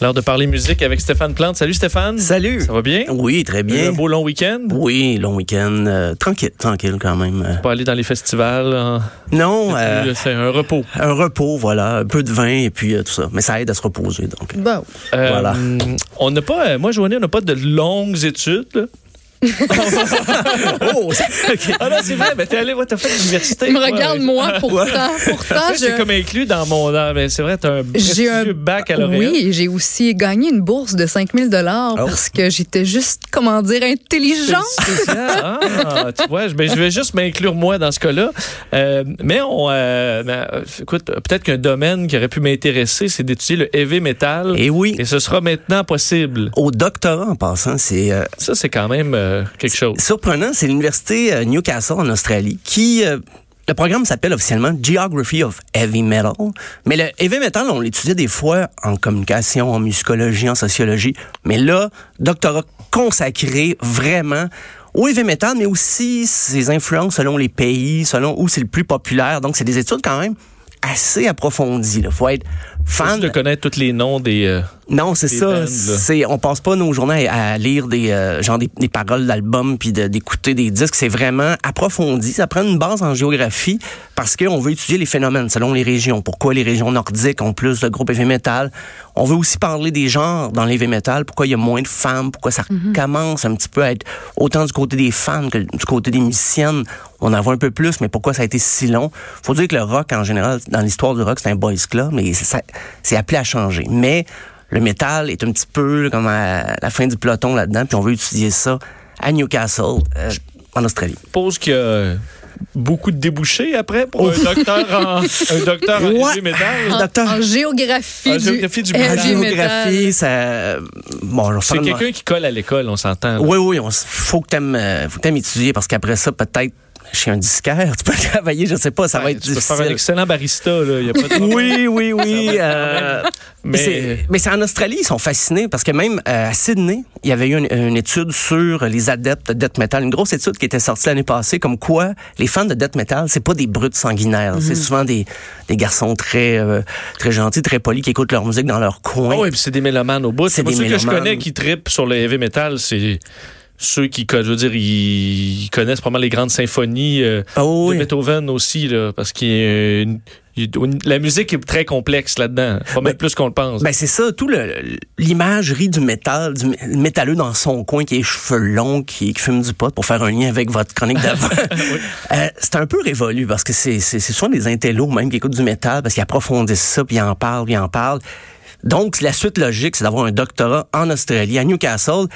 L'heure de parler musique avec Stéphane Plante. Salut Stéphane. Salut. Ça va bien? Oui, très bien. Un beau long week-end? Oui, long week-end. euh, tranquille, tranquille quand même. euh. Pas aller dans les festivals. hein? Non, euh, C'est un repos. un repos, voilà, un peu de vin et puis euh, tout ça. Mais ça aide à se reposer, donc. Bon. Euh, Voilà. On n'a pas, euh, moi, Joanie, on n'a pas de longues études. là. Oh, Ah non, c'est vrai, mais t'es allé, ouais, t'as fait l'université. Tu me ouais. moi, pourtant. Pourtant, C'est je. comme inclus dans mon. mais c'est vrai, t'as un J'ai un prestigieux baccalauréat. Oui, j'ai aussi gagné une bourse de 5000 dollars Oh. parce que j'étais juste, comment dire, intelligente. Spécial. Ah, tu vois, je, ben, je vais juste m'inclure moi dans ce cas-là. Euh, mais on, euh, ben, euh, écoute, peut-être qu'un domaine qui aurait pu m'intéresser, c'est d'étudier le heavy metal. Et oui. Et ce sera maintenant possible. Au doctorat, en passant, c'est euh, Ça, c'est quand même euh, quelque chose. surprenant. C'est l'université euh, Newcastle en Australie qui. euh, le programme s'appelle officiellement Geography of Heavy Metal. Mais le heavy metal, on l'étudiait des fois en communication, en musicologie, en sociologie. Mais là, doctorat consacré vraiment au heavy metal, mais aussi ses influences selon les pays, selon où c'est le plus populaire. Donc, c'est des études quand même assez approfondies. Il faut être fan. Juste de connaître tous les noms des. euh, Non, c'est ça. C'est on passe pas nos journées à, à lire des euh, genre des, des paroles d'albums puis de- d'écouter des disques. C'est vraiment approfondi. Ça prend une base en géographie parce qu'on veut étudier les phénomènes selon les régions. Pourquoi les régions nordiques ont plus de groupes heavy metal? On veut aussi parler des genres dans l'heavy metal. Pourquoi il y a moins de femmes? Pourquoi ça commence un petit peu à être autant du côté des fans que du côté des musiciennes? On en voit un peu plus, mais pourquoi ça a été si long? Faut dire que le rock en général, dans l'histoire du rock, c'est un boys club, mais ça- c'est appelé à changer. Mais le métal est un petit peu comme à la fin du peloton là-dedans, puis on veut étudier ça à Newcastle, euh, en Australie. Je suppose qu'il y a beaucoup de débouchés après pour un docteur en, un docteur en Ouais. heavy metal. En, Docteur- en géographie, En du, géographie du La heavy géographie, ça... Bon, je C'est quelqu'un qui colle à l'école, on s'entend. Oui, oui, il faut que t'aimes euh, faut que t'aimes étudier, parce qu'après ça, peut-être, chez un disquaire, tu peux travailler, je sais pas, ça va Ouais, être tu peux faire un difficile. excellent barista, là. Y a pas de problème. Oui, oui, oui. Euh, Mais- mais c'est- en Australie, ils sont fascinés parce que même euh, à Sydney, il y avait eu une, une étude sur les adeptes de death metal, une grosse étude qui était sortie l'année passée, comme quoi les fans de death metal, c'est pas des brutes sanguinaires, c'est souvent des, des garçons très euh, très gentils, très polis qui écoutent leur musique dans leur coin. Ah oui, puis c'est des mélomanes au bout. C'est des ceux que je connais qui tripent sur le heavy metal, c'est ceux qui, je veux dire, ils connaissent probablement les grandes symphonies euh, Ah oui. de Beethoven aussi, là, parce que la musique est très complexe là-dedans, pas mal plus qu'on le pense. Ben c'est ça, tout le l'imagerie du métal, du mé- métalleux dans son coin qui est cheveux longs, qui, qui fume du pot pour faire un lien avec votre chronique d'avant. Euh, c'est un peu révolu parce que c'est c'est c'est souvent des intellos même qui écoutent du métal parce qu'ils approfondissent ça puis ils en parlent, puis ils en parlent. Donc la suite logique c'est d'avoir un doctorat en Australie à Newcastle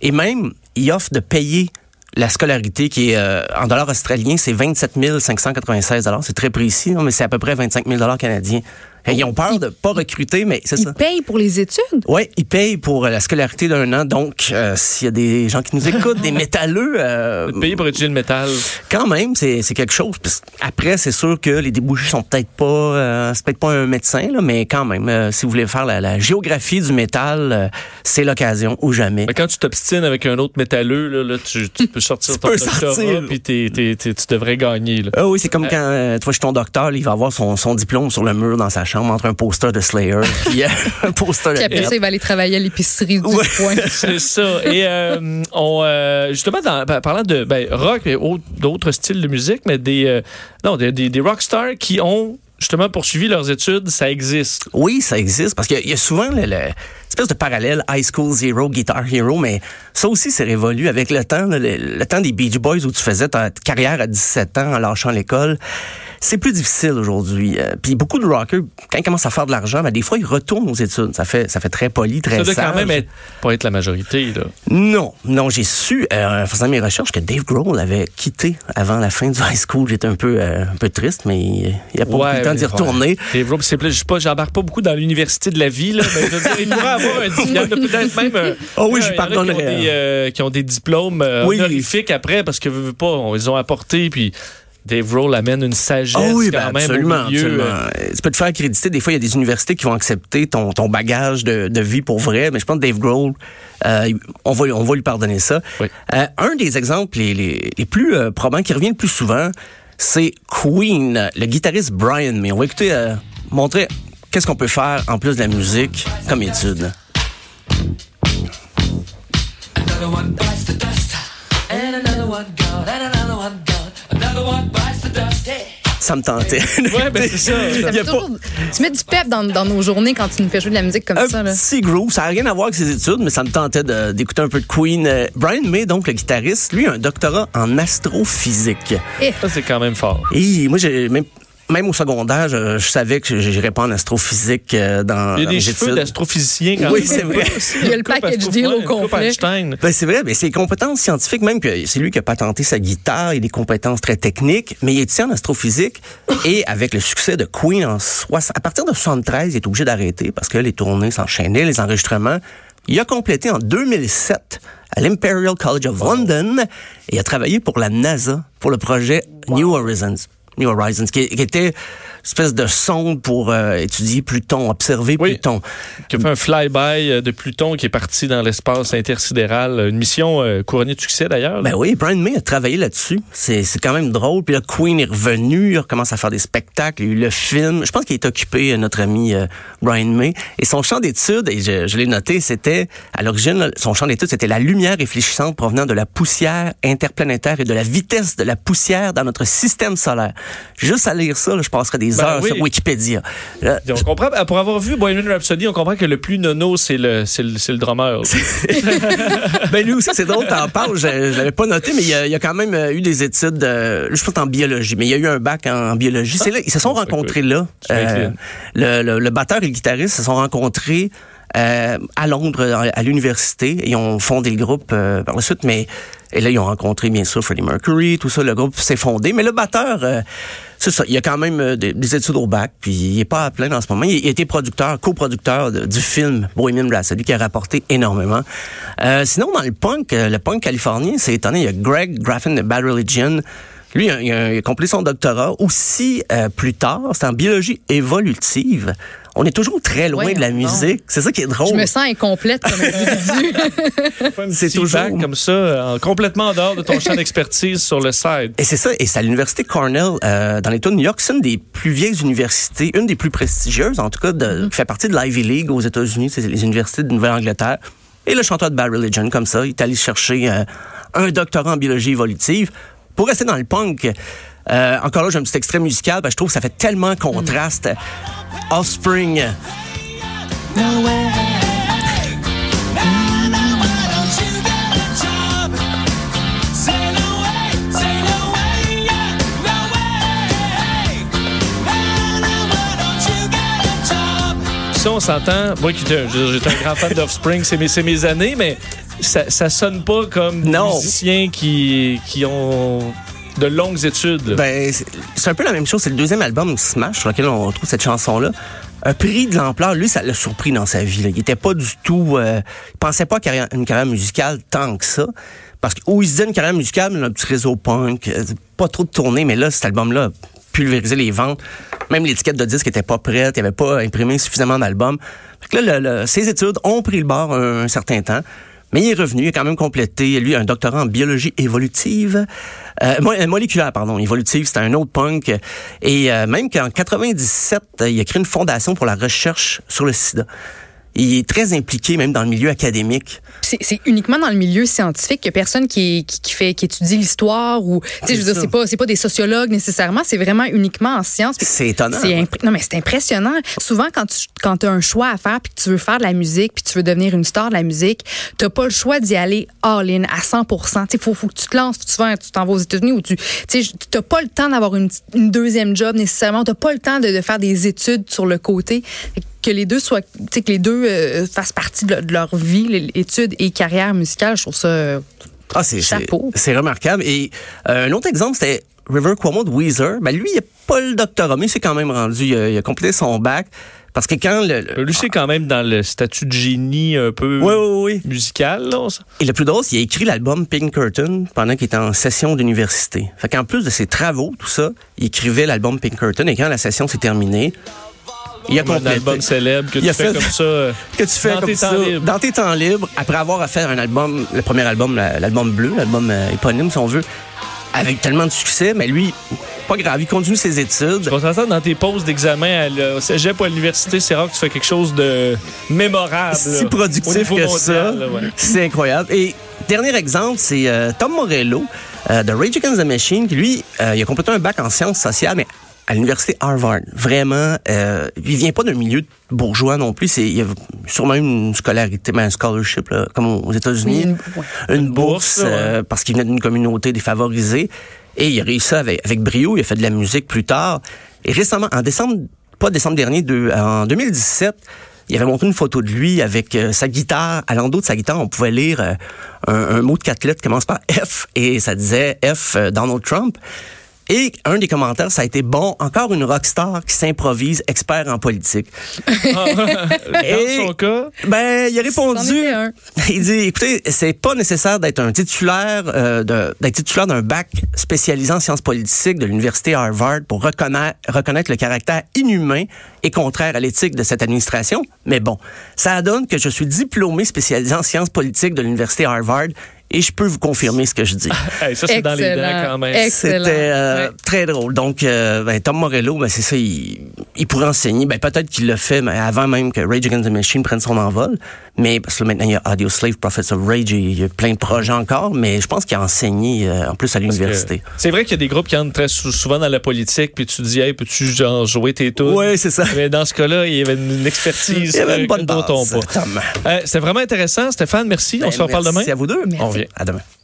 et même ils offrent de payer la scolarité qui est euh, en dollars australiens, c'est 27 596 dollars. C'est très précis, non, mais c'est à peu près 25 000 dollars canadiens. Et ils ont peur de pas recruter, mais c'est ça. Ils payent pour les études? Oui, ils payent pour la scolarité d'un an. Donc, euh, s'il y a des gens qui nous écoutent, des métalleux, euh, Payer pour étudier le métal. quand même, c'est c'est quelque chose. Puis Après, c'est sûr que les débouchés sont peut-être pas, euh, c'est peut-être pas un médecin, là, mais quand même, euh, si vous voulez faire la, la géographie du métal, euh, c'est l'occasion ou jamais. Mais quand tu t'obstines avec un autre métalleux, là, là, tu, tu peux sortir Tu ton peux doctorat, sortir. puis t'es- t'es- t'es- tu devrais gagner. Là. Ah oui, c'est comme quand euh, tu vois chez ton docteur, là, il va avoir son, son diplôme sur le mur dans sa chambre entre un poster de Slayer puis euh, un poster de Puis après ça, il va aller travailler à l'épicerie du Ouais. coin. C'est ça. Et euh, on, euh, justement, dans, par- parlant de ben, rock et autres- d'autres styles de musique, mais des, euh, non, des, des, des rockstars qui ont justement poursuivi leurs études, ça existe. Oui, ça existe parce qu'il y a- il y a souvent le, le- espèce de parallèle High School Zero, Guitar Hero, mais ça aussi c'est révolu avec le temps, le, le temps des Beach Boys où tu faisais ta carrière à 17 ans en lâchant l'école. C'est plus difficile aujourd'hui. Euh, Puis beaucoup de rockers, quand ils commencent à faire de l'argent, ben, des fois ils retournent aux études. Ça fait ça fait très poli, très Ça doit sage. quand même être, pas être la majorité. Là. Non, non, j'ai su euh, en faisant mes recherches que Dave Grohl avait quitté avant la fin du high school. J'étais un peu euh, un peu triste, mais il, il a pas eu le temps d'y retourner. Dave Grohl, c'est plus- je pas, j'embarque pas beaucoup dans l'université de la vie, là, mais je veux dire, il pourrait avoir un diplôme. Peut-être même. Oh oui, je a qui ont pardonnerais. des, euh, qui ont des diplômes Oui. honorifiques après parce que pas, on les ont apportés puis Dave Roll amène une sagesse Ah oui, quand ben même absolument, au milieu. absolument. euh, Euh, Tu peux te faire créditer. Des fois, il y a des universités qui vont accepter ton, ton bagage de, de vie pour vrai. Mais je pense que Dave Grohl, euh, on, va, on va lui pardonner ça. Oui. Euh, un des exemples les, les, les plus euh, probants, qui revient le plus souvent, c'est Queen, le guitariste Brian May. On va écouter, euh, montrer qu'est-ce qu'on peut faire en plus de la musique comme étude. Ça me tentait. Ouais, ben c'est ça. Ça Il y a fait pas- toujours- Tu mets du pep dans, dans nos journées quand tu nous fais jouer de la musique comme un ça. Là. petit groove. Ça n'a rien à voir avec ses études, mais ça me tentait d'écouter un peu de Queen. Euh, Brian May, donc le guitariste, lui a un doctorat en astrophysique. Ça, c'est quand même fort. Et moi, j'ai même, même au secondaire, je, je savais que je n'irais pas en astrophysique euh, dans, Il y a des cheveux études. d'astrophysicien quand Oui, c'est vrai. Il y a le package deal au complet. Einstein. Ben, c'est vrai, mais ses compétences scientifiques, même que c'est lui qui a patenté sa guitare, il a des compétences très techniques, mais il est en astrophysique et avec le succès de Queen en soix- à partir de 73, il est obligé d'arrêter parce que les tournées s'enchaînaient, les enregistrements. Il a complété en 2007 à l'Imperial College of London et a travaillé pour la NASA pour le projet New Horizons. New Horizons, qui était une espèce de sonde pour euh, étudier Pluton, observer Oui. Pluton. Qui a fait un flyby euh, de Pluton qui est parti dans l'espace intersidéral. Une mission euh, couronnée de succès d'ailleurs. Ben oui, Brian May a travaillé là-dessus. C'est, c'est quand même drôle. Puis là, Queen est revenu, il recommence à faire des spectacles, il y a eu le film. Je pense qu'il est occupé, euh, notre ami euh, Brian May. Et son champ d'études, et je, je l'ai noté, c'était, à l'origine, son champ d'études, c'était la lumière réfléchissante provenant de la poussière interplanétaire et de la vitesse de la poussière dans notre système solaire. Juste à lire ça, là, je passerais des Ben heures oui. sur Wikipédia. Là, On comprend, euh, pour avoir vu Bohemian Rhapsody, on comprend que le plus nono, c'est le, c'est le, le drummer. ben lui aussi, c'est drôle, t'en parles, je, je l'avais pas noté, mais il y a, il y a quand même euh, eu des études, euh, je pense en biologie, mais il y a eu un bac en, en biologie. C'est là, ils se sont ça rencontrés là. M'incline. le, le, le batteur et le guitariste se sont rencontrés euh, à Londres, à, l'université, et ils ont fondé le groupe euh, par la suite, mais et là, ils ont rencontré, bien sûr, Freddie Mercury, tout ça, le groupe s'est fondé. Mais le batteur, euh, c'est ça, il a quand même euh, des, des études au bac, puis il est pas à plein en ce moment. Il, il été producteur, coproducteur du film Bohemian Rhapsody, qui a rapporté énormément. Euh, sinon, dans le punk, euh, le punk californien, c'est étonnant, il y a Greg Graffin de Bad Religion. Lui, il a, il a- il a complété son doctorat. Aussi, euh, plus tard, c'est en biologie évolutive. On est toujours très loin de la musique. C'est ça qui est drôle. Je me sens incomplète comme individu. C'est toujours- comme ça, en- complètement en dehors de ton champ d'expertise sur le side. Et c'est ça, et c'est à l'université Cornell, euh, dans l'État de New York, c'est une des plus vieilles universités, une des plus prestigieuses, en tout cas, de, qui fait partie de l'Ivy League aux États-Unis, c'est les universités de Nouvelle-Angleterre. Et le chanteur de Bad Religion, comme ça, il est allé chercher euh, un doctorat en biologie évolutive. Pour rester dans le punk, euh, encore là, j'ai un petit extrait musical, je trouve que ça fait tellement contraste. Offspring. Ça, on s'entend. Moi, j'étais un grand fan d'Offspring, c'est mes années, mais ça, ça sonne pas comme des Non. musiciens qui, qui ont de longues études. Ben, c'est- un peu la même chose. C'est le deuxième album Smash sur lequel on trouve cette chanson-là. Un prix de l'ampleur, lui, ça l'a surpris dans sa vie. là. Il était pas du tout... Euh, il pensait pas à une carrière musicale tant que ça. Parce que où il se disait une carrière musicale, mais un petit réseau punk, euh, pas trop de tournées, mais là, cet album-là a pulvérisé les ventes. Même l'étiquette de disque était pas prête, il avait pas imprimé suffisamment d'albums. Fait que là, le- le- ses études ont pris le bord un, un certain temps. Mais il est revenu, il a quand même complété, lui, un doctorat en biologie évolutive, euh, euh, moléculaire, pardon, évolutive, c'était un autre punk. Et euh, même qu'en 97, euh, il a créé une fondation pour la recherche sur le sida. Il est très impliqué, même dans le milieu académique. C'est uniquement dans le milieu scientifique qu'il y a personne qui, qui, qui fait qui étudie l'histoire ou tu sais je veux dire c'est pas pas des sociologues nécessairement c'est vraiment uniquement en sciences. C'est étonnant. Non mais c'est impressionnant. Souvent quand tu quand as un choix à faire puis que tu veux faire de la musique puis tu veux devenir une star de la musique, t'as pas le choix d'y aller all in à 100 Tu sais faut faut que tu te lances, faut que tu vas tu t'en vas aux États-Unis ou tu tu sais t'as pas le temps d'avoir une, une deuxième job nécessairement, t'as pas le temps de, de faire des études sur le côté. Que les deux soient tu sais que les deux euh, fassent partie de, le- de leur vie, les- études et carrière musicale, je trouve ça Ah, c'est, Chapeau. c'est remarquable. Et euh, un autre exemple, c'était River Cuomo de Weezer. Ben, lui, il n'a pas le doctorat, mais il s'est quand même rendu. Il a, il a complété son bac. Parce que quand le... le- Lui, c'est quand même dans le statut de génie un peu oui, oui, oui. musical. Là, Et le plus drôle, c'est qu'il a écrit l'album Pink Curtain pendant qu'il était en session d'université. Fait qu'en plus de ses travaux, tout ça, il écrivait l'album Pink Curtain et quand la session s'est terminée, il a Comme un album célèbre que tu a fais fait- comme ça. euh, que tu fais Dans comme tes ça temps libres. dans tes temps libres après avoir fait un album, le premier album, la- l'album bleu, l'album euh, éponyme si on veut, avec tellement de succès, mais lui, pas grave, il continue ses études. On s'entend dans tes pauses d'examen à au cégep ou à l'université, c'est rare que tu fais quelque chose de mémorable. si productif que mondial, ça. ouais. C'est incroyable. Et dernier exemple, c'est euh, Tom Morello euh, de Rage Against the Machine, qui lui, euh, il a complété un bac en sciences sociales, mais à l'université Harvard. Vraiment, euh, il vient pas d'un milieu bourgeois non plus. C'est, il a sûrement eu une scolarité, mais un scholarship, là, comme aux États-Unis. Oui, une- ouais. Une bourse, bourse, euh, parce qu'il venait d'une communauté défavorisée. Et il a réussi ça avec, avec brio. Il a fait de la musique plus tard. Et récemment, en décembre, pas décembre dernier, de- en 2017, il avait montré une photo de lui avec euh, sa guitare. À l'endos de sa guitare, on pouvait lire euh, un, un mot de quatre lettres qui commence par F et ça disait F euh, Donald Trump. Et un des commentaires, ça a été bon, encore une rockstar qui s'improvise expert en politique. Dans Et- son cas, Ben, il a répondu. Il dit, écoutez, c'est pas nécessaire d'être un titulaire, euh, d'être titulaire d'un bac spécialisé en sciences politiques de l'université Harvard pour reconnaître, reconnaître le caractère inhumain et contraire à l'éthique de cette administration. Mais bon, ça donne que je suis diplômé spécialisé en sciences politiques de l'université Harvard et je peux vous confirmer ce que je dis. hey, ça, c'est dans les dents quand même. C'était euh, Ouais. très drôle. Donc, euh, ben, Tom Morello, ben, c'est ça, il, il pourrait enseigner. Ben, peut-être qu'il l'a fait mais avant même que Rage Against the Machine prenne son envol. Mais parce que là, maintenant, il y a Audio Slave, Prophets of Rage, et il y a plein de projets encore. Mais je pense qu'il a enseigné euh, en plus à l'université. C'est vrai qu'il y a des groupes qui entrent très sou- souvent dans la politique, puis tu te dis, hey, peux-tu genre jouer tes tours? Oui, c'est ça. Mais dans ce cas-là, il y avait une expertise Il y avait une bonne base, pas. Tom. Euh, C'était vraiment intéressant, Stéphane. Merci. On se reparle demain. Merci à vous deux. Merci. On revient. À demain.